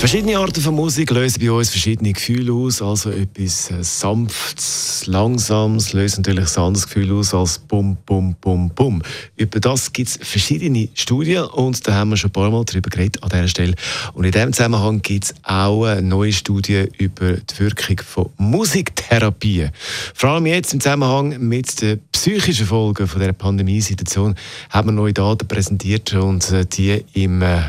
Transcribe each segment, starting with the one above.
Verschiedene Arten von Musik lösen bei uns verschiedene Gefühle aus. Also etwas äh, Sanftes, Langsames löst natürlich ein anderes Gefühl aus als Bum, Bum, Bum, Bum. Über das gibt es verschiedene Studien und da haben wir schon ein paar Mal darüber geredet an dieser Stelle. Und in diesem Zusammenhang gibt es auch eine neue Studie über die Wirkung von Musiktherapie. Vor allem jetzt im Zusammenhang mit den psychischen Folgen von der Pandemiesituation haben wir neue Daten präsentiert und äh, die im äh,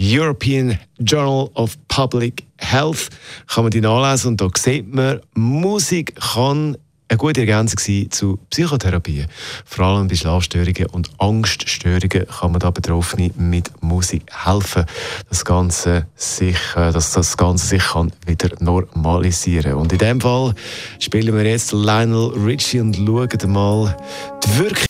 European Journal of Public Health kann man die nachlesen und da sieht man, Musik kann eine gute Ergänzung sein zu Psychotherapie. Vor allem bei Schlafstörungen und Angststörungen kann man da Betroffene mit Musik helfen, das Ganze sich, äh, dass das Ganze sich kann wieder normalisieren. Und in dem Fall spielen wir jetzt Lionel Richie und schauen mal die Wirkung